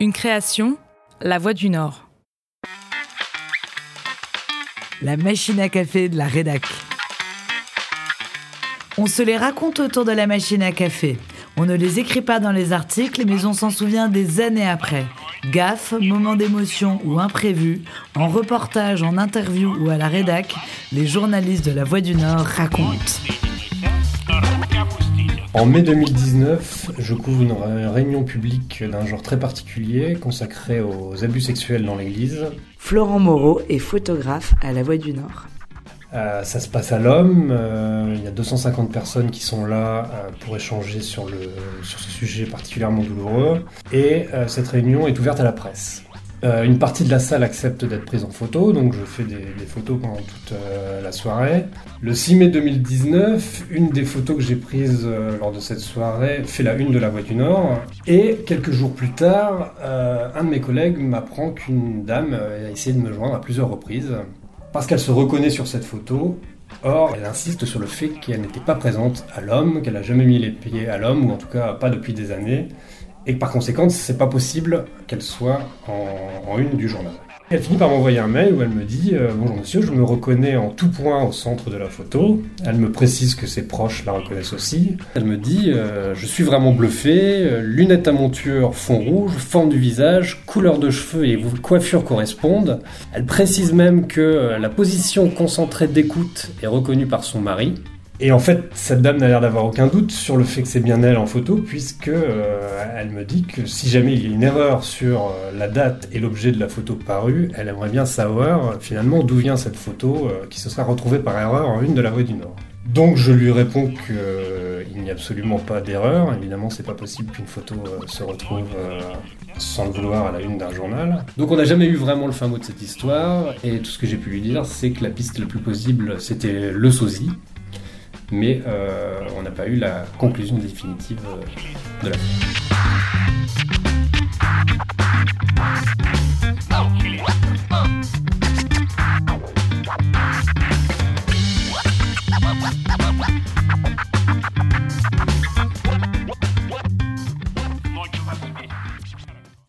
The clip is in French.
Une création, La Voix du Nord. La machine à café de la rédac. On se les raconte autour de la machine à café. On ne les écrit pas dans les articles, mais on s'en souvient des années après. Gaffe, moment d'émotion ou imprévu, en reportage, en interview ou à la rédac, les journalistes de La Voix du Nord racontent. En mai 2019, je couvre une réunion publique d'un genre très particulier consacrée aux abus sexuels dans l'Église. Florent Moreau est photographe à La Voix du Nord. Euh, ça se passe à l'homme, euh, il y a 250 personnes qui sont là euh, pour échanger sur, le, sur ce sujet particulièrement douloureux, et cette réunion est ouverte à la presse. Une partie de la salle accepte d'être prise en photo, donc je fais des, photos pendant toute la soirée. Le 6 mai 2019, une des photos que j'ai prises lors de cette soirée fait la une de la Voix du Nord, et quelques jours plus tard, un de mes collègues m'apprend qu'une dame a essayé de me joindre à plusieurs reprises parce qu'elle se reconnaît sur cette photo. Or, elle insiste sur le fait qu'elle n'était pas présente à l'homme, qu'elle n'a jamais mis les pieds à l'homme, ou en tout cas pas depuis des années, et par conséquent, c'est pas possible qu'elle soit en, en une du journal. Elle finit par m'envoyer un mail où elle me dit euh, Bonjour monsieur, je me reconnais en tout point au centre de la photo. Elle me précise que ses proches la reconnaissent aussi. Elle me dit euh, Je suis vraiment bluffé, euh, lunettes à monture fond rouge, forme du visage, couleur de cheveux et coiffure correspondent. Elle précise même que la position concentrée d'écoute est reconnue par son mari. Et en fait, cette dame n'a l'air d'avoir aucun doute sur le fait que c'est bien elle en photo, puisque euh, elle me dit que si jamais il y a une erreur sur euh, la date et l'objet de la photo parue, elle aimerait bien savoir euh, finalement d'où vient cette photo qui se sera retrouvée par erreur en une de la rue du Nord. Donc je lui réponds qu'il n'y a absolument pas d'erreur. Évidemment, c'est pas possible qu'une photo se retrouve sans le vouloir à la une d'un journal. Donc on n'a jamais eu vraiment le fin mot de cette histoire, et tout ce que j'ai pu lui dire, c'est que la piste la plus possible, c'était le sosie, mais euh, on n'a pas eu la conclusion définitive euh, de la